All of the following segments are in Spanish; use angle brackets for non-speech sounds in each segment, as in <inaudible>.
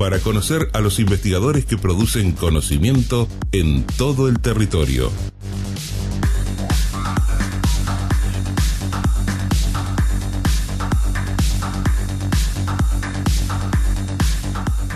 para conocer a los investigadores que producen conocimiento en todo el territorio.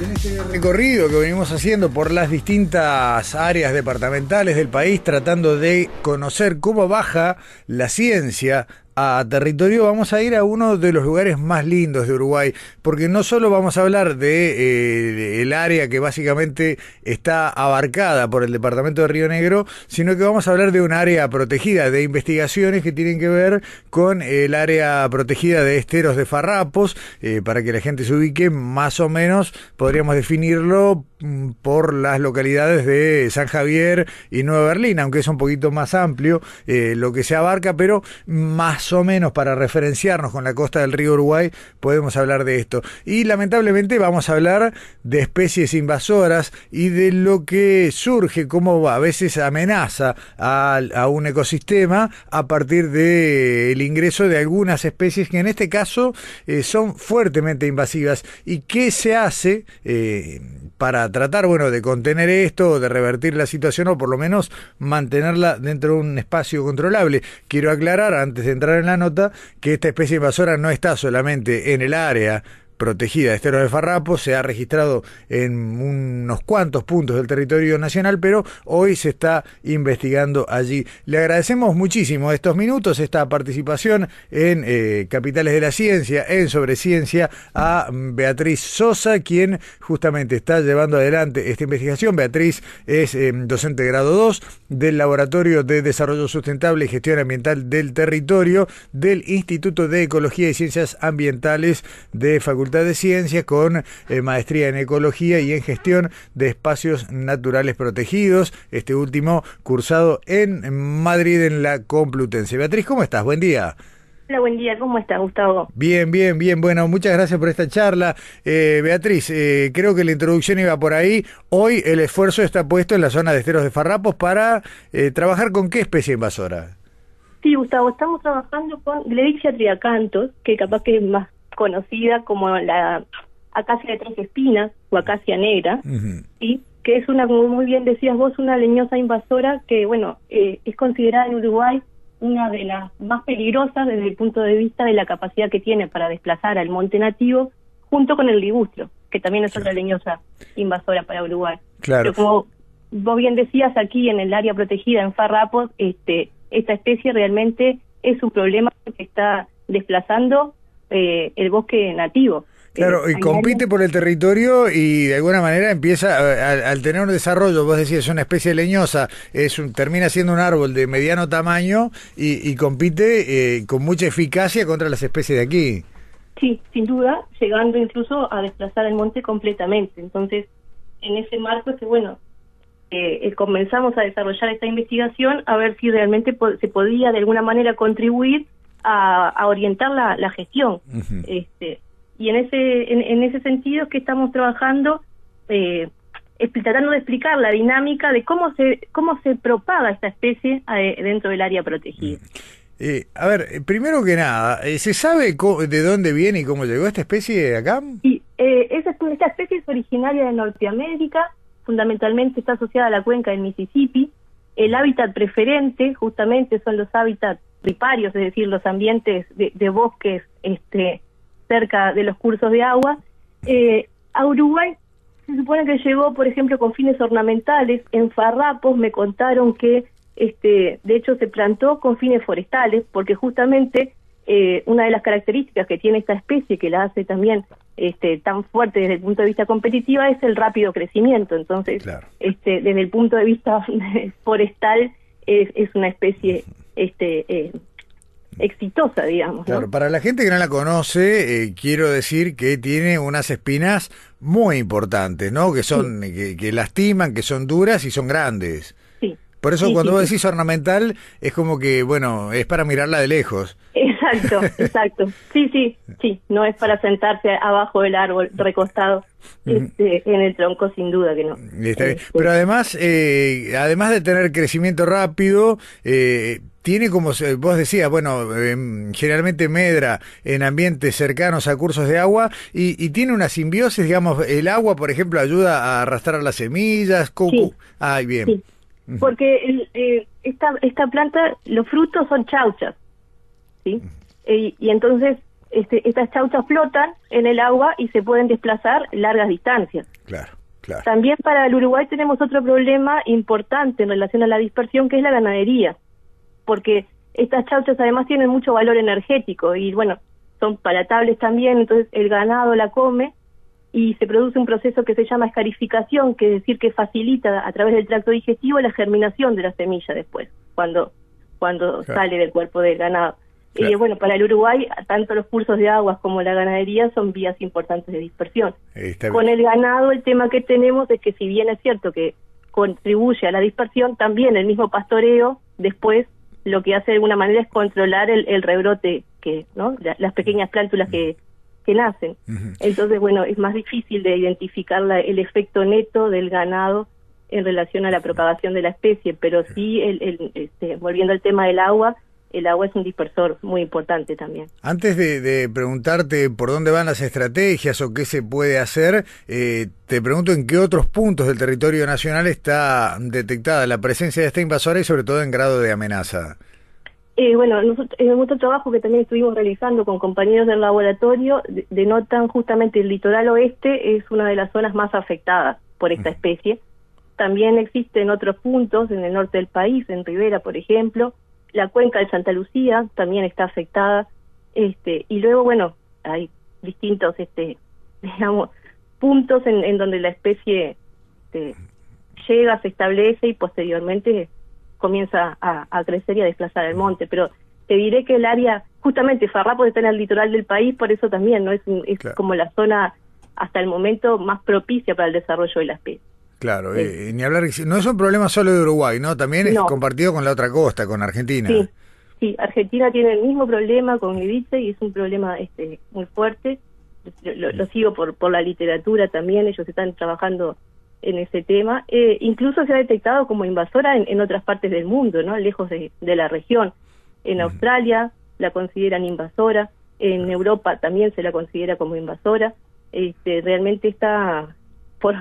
En este recorrido que venimos haciendo por las distintas áreas departamentales del país, tratando de conocer cómo baja la ciencia a territorio, vamos a ir a uno de los lugares más lindos de Uruguay, porque no solo vamos a hablar de, eh, el área que básicamente está abarcada por el departamento de Río Negro, sino que vamos a hablar de un área protegida, de investigaciones que tienen que ver con el área protegida de esteros de farrapos, eh, para que la gente se ubique, más o menos podríamos definirlo mm, por las localidades de San Javier y Nueva Berlín, aunque es un poquito más amplio eh, lo que se abarca, pero más más o menos para referenciarnos con la costa del río Uruguay, podemos hablar de esto. Y lamentablemente vamos a hablar de especies invasoras y de lo que surge, como a veces amenaza a, un ecosistema a partir del ingreso de algunas especies que en este caso eh, son fuertemente invasivas. ¿Y qué se hace eh, para tratar, bueno, de contener esto, de revertir la situación o por lo menos mantenerla dentro de un espacio controlable? Quiero aclarar, antes de entrar en la nota que esta especie invasora no está solamente en el área protegida de esteros de farrapo, se ha registrado en unos cuantos puntos del territorio nacional, pero hoy se está investigando allí. Le agradecemos muchísimo estos minutos, esta participación en eh, Capitales de la Ciencia, en Sobre Ciencia, a Beatriz Sosa, quien justamente está llevando adelante esta investigación. Beatriz es eh, docente de grado 2 del Laboratorio de Desarrollo Sustentable y Gestión Ambiental del Territorio del Instituto de Ecología y Ciencias Ambientales de Facultad de Ciencias con eh, maestría en Ecología y en Gestión de Espacios Naturales Protegidos, este último cursado en Madrid en la Complutense. Beatriz, ¿cómo estás? Buen día. Hola, buen día. ¿Cómo estás, Gustavo? Bien, bien, bien. Bueno, muchas gracias por esta charla. Eh, Beatriz, eh, creo que la introducción iba por ahí. Hoy el esfuerzo está puesto en la zona de esteros de Farrapos para trabajar con qué especie invasora. Sí, Gustavo, estamos trabajando con Gledixia triacantos, que capaz que es más conocida como la acacia de tres espinas o acacia negra, y que es una, como muy bien decías vos, una leñosa invasora que, bueno, eh, es considerada en Uruguay una de las más peligrosas desde el punto de vista de la capacidad que tiene para desplazar al monte nativo, junto con el ligustro, que también es otra leñosa invasora para Uruguay. Claro. Pero como vos bien decías, aquí en el área protegida en Farrapos, este, esta especie realmente es un problema que está desplazando eh, el bosque nativo. Claro, eh, y compite por el territorio y de alguna manera empieza, al, tener un desarrollo, vos decís, es una especie leñosa, es un, termina siendo un árbol de mediano tamaño y, compite eh, con mucha eficacia contra las especies de aquí. Sí, sin duda, llegando incluso a desplazar el monte completamente. Entonces, en ese marco es que, bueno, eh, comenzamos a desarrollar esta investigación a ver si realmente se podía de alguna manera contribuir a, orientar la, gestión. este, y en ese, en, ese sentido es que estamos trabajando, eh, tratando de explicar la dinámica de cómo se, cómo se propaga esta especie eh, dentro del área protegida. Eh, a ver, eh, primero que nada, ¿se sabe de dónde viene y cómo llegó esta especie acá? Sí, esa, esta especie es originaria de Norteamérica, fundamentalmente está asociada a la cuenca del Mississippi. El hábitat preferente justamente son los hábitats riparios, es decir, los ambientes de, bosques este, cerca de los cursos de agua. Eh, a Uruguay se supone que llegó, por ejemplo, con fines ornamentales. En Farrapos me contaron que, este, de hecho, se plantó con fines forestales, porque justamente eh, una de las características que tiene esta especie, que la hace también este, tan fuerte desde el punto de vista competitivo, es el rápido crecimiento. Entonces, este, desde el punto de vista <laughs> forestal, es, es una especie este, eh, exitosa, digamos. ¿no? Claro, para la gente que no la conoce, eh, quiero decir que tiene unas espinas muy importantes, ¿no? Que son, que, que lastiman, que son duras y son grandes. Sí. Por eso Sí, cuando sí, vos decís ornamental, es como que, bueno, es para mirarla de lejos. Exacto, <laughs> exacto. Sí, sí, sí. No es para sentarse abajo del árbol, recostado este, en el tronco, sin duda que no. Está bien. Este, Pero además, eh, además de tener crecimiento rápido, eh, tiene como vos decías, bueno, em, generalmente medra en ambientes cercanos a cursos de agua y, y tiene una simbiosis, digamos, el agua, por ejemplo, ayuda a arrastrar las semillas. Sí. cu- Ay, bien. Sí, porque el, eh, esta, esta planta, los frutos son chauchas, ¿sí? Eh, y entonces este, estas chauchas flotan en el agua y se pueden desplazar largas distancias. Claro, claro. También para el Uruguay tenemos otro problema importante en relación a la dispersión, que es la ganadería, porque estas chauchas además tienen mucho valor energético y bueno, son palatables también, entonces el ganado la come y se produce un proceso que se llama escarificación, que es decir que facilita a través del tracto digestivo la germinación de la semilla después, cuando, cuando Claro. sale del cuerpo del ganado. Claro. Y bueno, para el Uruguay, tanto los cursos de aguas como la ganadería son vías importantes de dispersión. Está Con el ganado el tema que tenemos es que si bien es cierto que contribuye a la dispersión, también el mismo pastoreo después lo que hace de alguna manera es controlar el, el rebrote, que no La- las pequeñas plántulas que, que nacen. Entonces, bueno, es más difícil de identificar la- el efecto neto del ganado en relación a la propagación de la especie, pero sí, el, el, este, volviendo al tema del agua, el agua es un dispersor muy importante también. Antes de, de preguntarte por dónde van las estrategias o qué se puede hacer, eh, te pregunto en qué otros puntos del territorio nacional está detectada la presencia de esta invasora y sobre todo en grado de amenaza. Eh, bueno, nosotros, en otro trabajo que también estuvimos realizando con compañeros del laboratorio, de- denotan justamente el litoral oeste es una de las zonas más afectadas por esta especie. También existen otros puntos en el norte del país, en Rivera, por ejemplo. La cuenca de Santa Lucía también está afectada. Este, y luego, bueno, hay distintos, este, <laughs> digamos, puntos en, en donde la especie este, llega, se establece y posteriormente comienza a, a crecer y a desplazar el monte. Pero te diré que el área, justamente Farrapo está en el litoral del país, por eso también no es, es Claro. como la zona hasta el momento más propicia para el desarrollo de la especie. Claro, eh, ni hablar, no es un problema solo de Uruguay, ¿no? También es No. compartido con la otra costa, con Argentina. Sí, sí, Argentina tiene el mismo problema con Ibiza y es un problema este muy fuerte. Lo sigo por, por la literatura también, ellos están trabajando en ese tema. Eh, incluso se ha detectado como invasora en, en otras partes del mundo, ¿no? Lejos de, de la región. En Australia la consideran invasora, en Europa también se la considera como invasora. Este, realmente está por,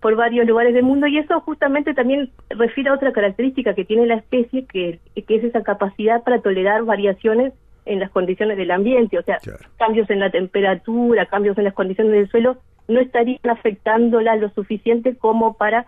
por varios lugares del mundo y eso justamente también refiere a otra característica que tiene la especie, que, que es esa capacidad para tolerar variaciones en las condiciones del ambiente, o sea, Claro. cambios en la temperatura, cambios en las condiciones del suelo, no estarían afectándola lo suficiente como para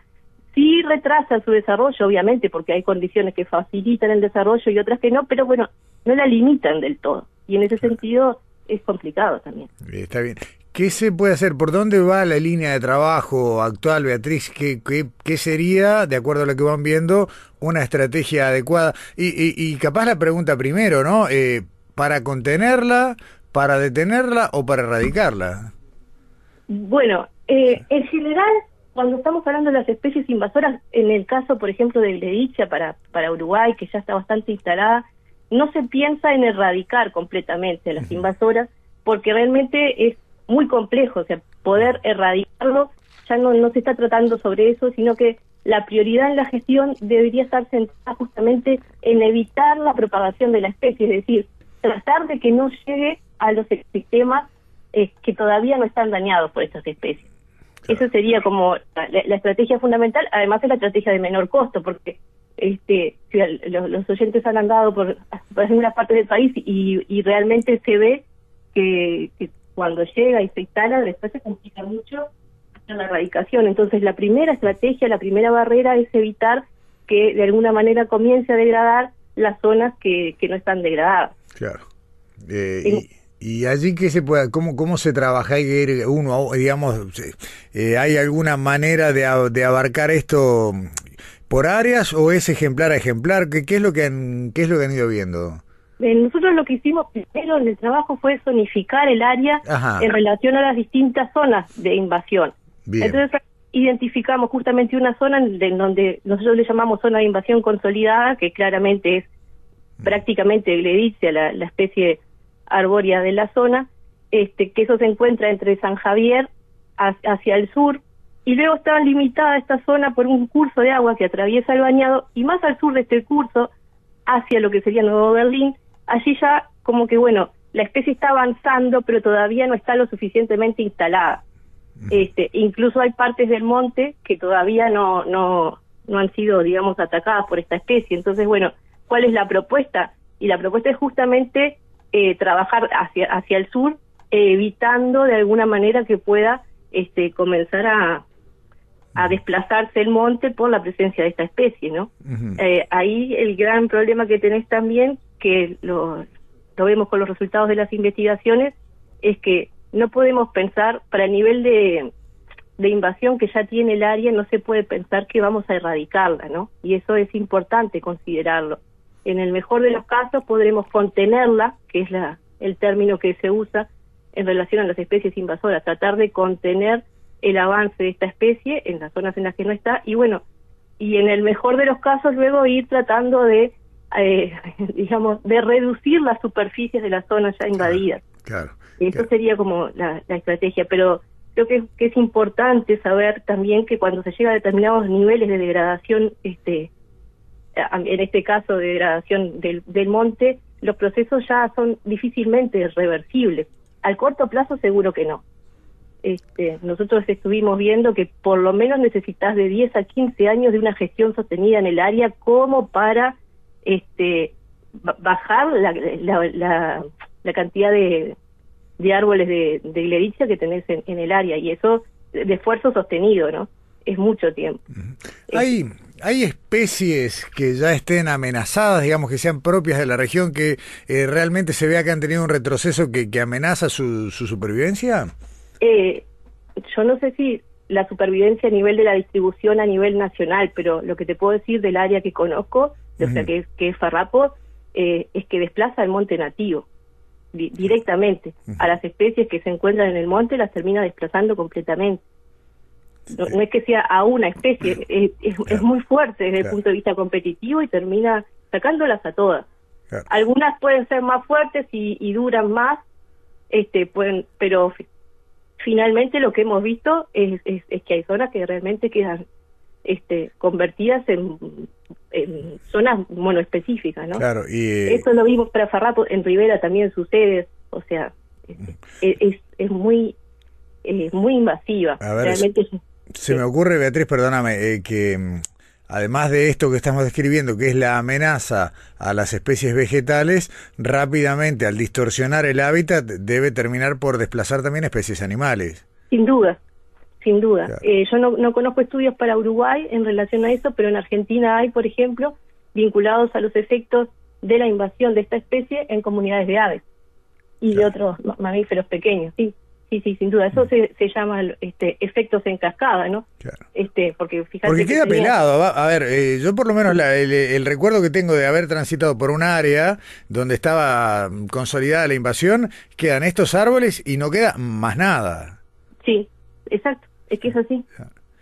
sí retrasa su desarrollo, obviamente, porque hay condiciones que facilitan el desarrollo y otras que no, pero bueno, no la limitan del todo. Y en ese sentido es complicado también. Está bien. ¿Qué se puede hacer? ¿Por dónde va la línea de trabajo actual, Beatriz? ¿Qué, qué, qué sería, de acuerdo a lo que van viendo, una estrategia adecuada? Y, y, y capaz la pregunta primero, ¿no? Eh, ¿Para contenerla, para detenerla o para erradicarla? Bueno, eh, en general, cuando estamos hablando de las especies invasoras, en el caso, por ejemplo, de Gledicia para, para Uruguay, que ya está bastante instalada, no se piensa en erradicar completamente a las invasoras, porque realmente es muy complejo, o sea, poder erradicarlo, ya no, no se está tratando sobre eso, sino que la prioridad en la gestión debería estar centrada justamente en evitar la propagación de la especie, es decir, tratar de que no llegue a los ecosistemas eh, que todavía no están dañados por estas especies. Eso sería como la, la estrategia fundamental, además es la estrategia de menor costo, porque este si al- los, los oyentes han andado por, por algunas partes del país y, y realmente se ve que, que cuando llega y se instala después se complica mucho hacer la erradicación. Entonces la primera estrategia, la primera barrera es evitar que de alguna manera comience a degradar las zonas que, que no están degradadas. Claro. Eh, y, y allí qué se puede, cómo, cómo se trabaja, que uno, a- digamos, eh, hay alguna manera de, abarcar esto por áreas o es ejemplar a ejemplar, ¿qué, qué es lo que han, qué es lo que han ido viendo? Eh, nosotros lo que hicimos primero en el trabajo fue zonificar el área Ajá. en relación a las distintas zonas de invasión. Bien. Entonces identificamos justamente una zona en donde nosotros le llamamos zona de invasión consolidada, que claramente es prácticamente gledicia, la, la especie arbórea de la zona, este, que eso se encuentra entre San Javier ha- hacia el sur, y luego está limitada esta zona por un curso de agua que atraviesa el bañado, y más al sur de este curso, hacia lo que sería Nuevo Berlín, allí ya como que bueno, la especie está avanzando, pero todavía no está lo suficientemente instalada. Este, incluso hay partes del monte que todavía no, no, no han sido, digamos, atacadas por esta especie. Entonces, bueno, ¿cuál es la propuesta? Y la propuesta es justamente eh, trabajar hacia, hacia el sur, eh, evitando de alguna manera que pueda este, comenzar a, a desplazarse el monte por la presencia de esta especie, ¿no? Eh, ahí el gran problema que tenés también, que lo, vemos con los resultados de las investigaciones, es que no podemos pensar, para el nivel de, de invasión que ya tiene el área, no se puede pensar que vamos a erradicarla, ¿no? Y eso es importante considerarlo. En el mejor de los casos podremos contenerla, que es la, el término que se usa en relación a las especies invasoras, tratar de contener el avance de esta especie en las zonas en las que no está, y bueno, y en el mejor de los casos luego ir tratando de, eh, <laughs> digamos, de reducir las superficies de las zonas ya invadidas. Claro. Eso claro. sería como la, la estrategia, pero creo que, que es importante saber también que cuando se llega a determinados niveles de degradación, este, en este caso de degradación del, del monte, los procesos ya son difícilmente reversibles. Al corto plazo seguro que no. Este, nosotros estuvimos viendo que por lo menos necesitas de 10 a 15 años de una gestión sostenida en el área como para este ba- bajar la, la, la, la cantidad de, de árboles de, de gledicia que tenés en, en el área y eso de esfuerzo sostenido, ¿no? Es mucho tiempo. Hay, hay especies que ya estén amenazadas, digamos, que sean propias de la región, que eh, realmente se vea que han tenido un retroceso que, que amenaza su, su supervivencia. Eh, yo no sé si la supervivencia a nivel de la distribución a nivel nacional, pero lo que te puedo decir del área que conozco, o sea, que, es- que es Farrapo, eh, es que desplaza el monte nativo di- directamente. A las especies que se encuentran en el monte las termina desplazando completamente. No, no es que sea a una especie, <clears throat> es, es- es muy fuerte desde Claro. el punto de vista competitivo y termina sacándolas a todas. Claro. Algunas pueden ser más fuertes y, y duran más, este, pueden, pero fi- finalmente lo que hemos visto es, es, es que hay zonas que realmente quedan este, convertidas en, en zonas monoespecíficas, ¿no? Claro, y eh, Eso lo vimos para Farrapo, en Rivera también sucede, o sea, es, es, es muy eh, muy invasiva. A ver, realmente es- se me ocurre, Beatriz, perdóname, eh, que mm, además de esto que estamos describiendo, que es la amenaza a las especies vegetales, rápidamente al distorsionar el hábitat debe terminar por desplazar también especies animales. Sin duda, sin duda. Claro. Eh, yo no, no conozco estudios para Uruguay en relación a eso, pero en Argentina hay, por ejemplo, vinculados a los efectos de la invasión de esta especie en comunidades de aves y de otros ma- mamíferos pequeños. Sí, sí, sí, sin duda. Eso se, se llama este, efectos en cascada, ¿no? Claro. Este, porque fíjate Porque que queda tenía- pelado. A ver, eh, yo por lo menos la- el, el recuerdo que tengo de haber transitado por un área donde estaba mm, consolidada la invasión, quedan estos árboles y no queda más nada. Sí, exacto. Es que es así.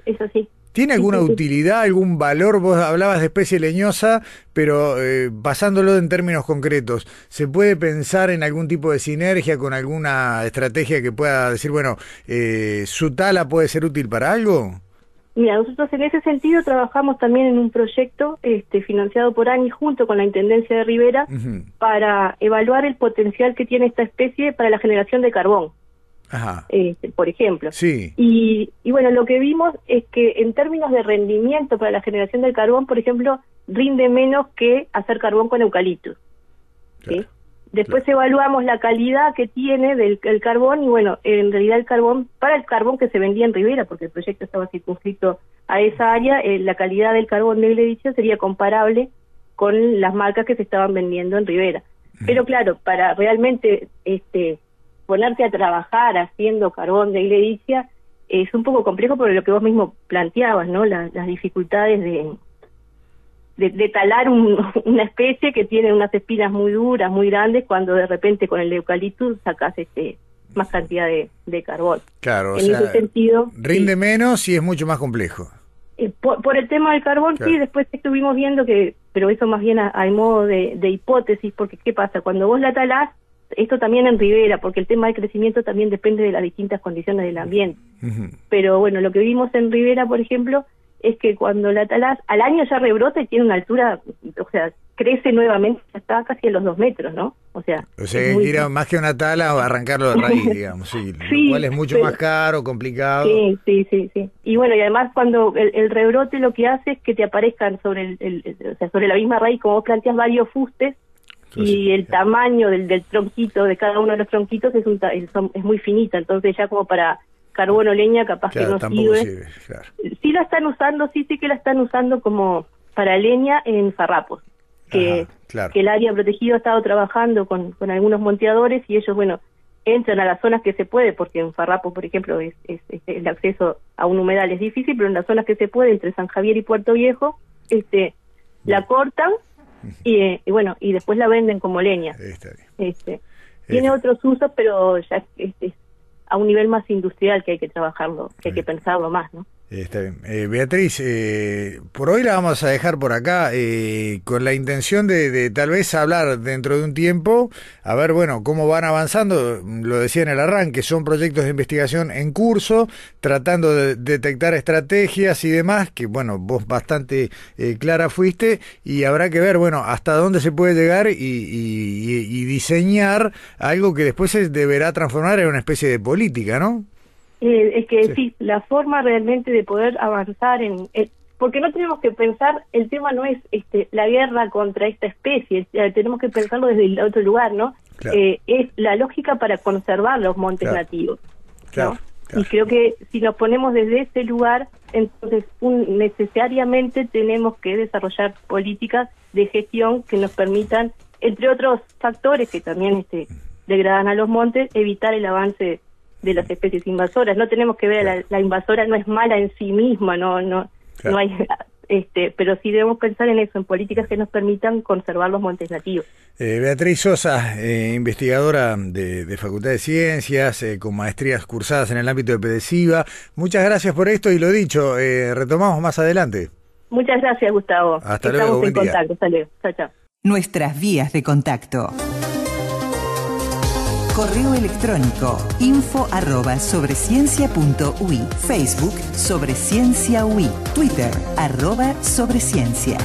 Es así. ¿Tiene alguna sí, sí. utilidad, algún valor? Vos hablabas de especie leñosa, pero eh, basándolo en términos concretos, ¿se puede pensar en algún tipo de sinergia con alguna estrategia que pueda decir, bueno, eh, su tala puede ser útil para algo? Mira, nosotros en ese sentido trabajamos también en un proyecto este, financiado por ANI junto con la Intendencia de Rivera para evaluar el potencial que tiene esta especie para la generación de carbón, Ajá. este, por ejemplo. Sí. Y, y bueno, lo que vimos es que en términos de rendimiento para la generación del carbón, por ejemplo, rinde menos que hacer carbón con eucaliptus. ¿sí? Claro, Después evaluamos la calidad que tiene del el carbón y bueno, en realidad el carbón, para el carbón que se vendía en Rivera, porque el proyecto estaba circunscrito a esa área, eh, la calidad del carbón de Gledicio sería comparable con las marcas que se estaban vendiendo en Rivera. Pero claro, para realmente este ponerte a trabajar haciendo carbón de Gledicia es un poco complejo por lo que vos mismo planteabas, ¿no? La- las dificultades de, de, talar <laughs> una especie que tiene unas espinas muy duras, muy grandes, cuando de repente con el eucaliptus sacas este más cantidad de, carbón. Claro, en ese sentido rinde menos y es mucho más complejo. Eh, por, el tema del carbón, sí, después estuvimos viendo que, pero eso más bien hay modo de, hipótesis, porque ¿qué pasa? Cuando vos la talás, esto también en ribera, porque el tema del crecimiento también depende de las distintas condiciones del ambiente. Pero bueno, lo que vimos en ribera, por ejemplo, es que cuando la talás, al año ya rebrota y tiene una altura, o sea, crece nuevamente, ya está casi a los dos metros, ¿no? O sea, o sea más que una tala o arrancarlo de raíz, <laughs> digamos, sí, lo cual es mucho más caro, complicado. Sí, sí, sí, sí. Y bueno, y además cuando el, rebrote lo que hace es que te aparezcan sobre el, o sea, sobre la misma raíz, como vos planteas, varios fustes, y el tamaño del, del tronquito, de cada uno de los tronquitos es, un, es, es muy finita, entonces ya como para carbono leña capaz que no sirve. Sí la están usando, sí sí que la están usando como para leña en farrapos, que, que el área protegida ha estado trabajando con, con algunos monteadores y ellos, bueno, entran a las zonas que se puede, porque en Farrapos, por ejemplo, es, el acceso a un humedal es difícil, pero en las zonas que se puede, entre San Javier y Puerto Viejo, este la cortan y, bueno, y después la venden como leña. Este, tiene otros usos, pero ya es, a un nivel más industrial que hay que trabajarlo, que hay que pensarlo más, ¿no? Está bien. Eh, Beatriz, eh, por hoy la vamos a dejar por acá eh, con la intención de, tal vez hablar dentro de un tiempo, a ver, bueno, cómo van avanzando. Lo decía en el arranque, son proyectos de investigación en curso, tratando de detectar estrategias y demás, que bueno, vos bastante clara fuiste y habrá que ver, bueno, hasta dónde se puede llegar y, y diseñar algo que después se deberá transformar en una especie de política, ¿no? Eh, es que sí. la forma realmente de poder avanzar en... Eh, porque no tenemos que pensar, el tema no es este, la guerra contra esta especie, tenemos que pensarlo desde el otro lugar, ¿no? Eh, es la lógica para conservar los montes nativos. Y creo que si nos ponemos desde ese lugar, entonces necesariamente tenemos que desarrollar políticas de gestión que nos permitan, entre otros factores que también este, degradan a los montes, evitar el avance de las especies invasoras. No tenemos que ver, a la, invasora no es mala en sí misma, no, no, no hay, <laughs> este, pero sí debemos pensar en eso, en políticas que nos permitan conservar los montes nativos. Eh, Beatriz Sosa, eh, investigadora de, Facultad de Ciencias, eh, con maestrías cursadas en el ámbito de PEDESIVA. Muchas gracias por esto y lo dicho, retomamos más adelante. Muchas gracias, Gustavo. Hasta Estamos en contacto. Hasta luego. Chao, chao. Nuestras vías de contacto. Correo electrónico info arroba. Facebook sobre ciencia UI. Twitter arroba sobreciencia.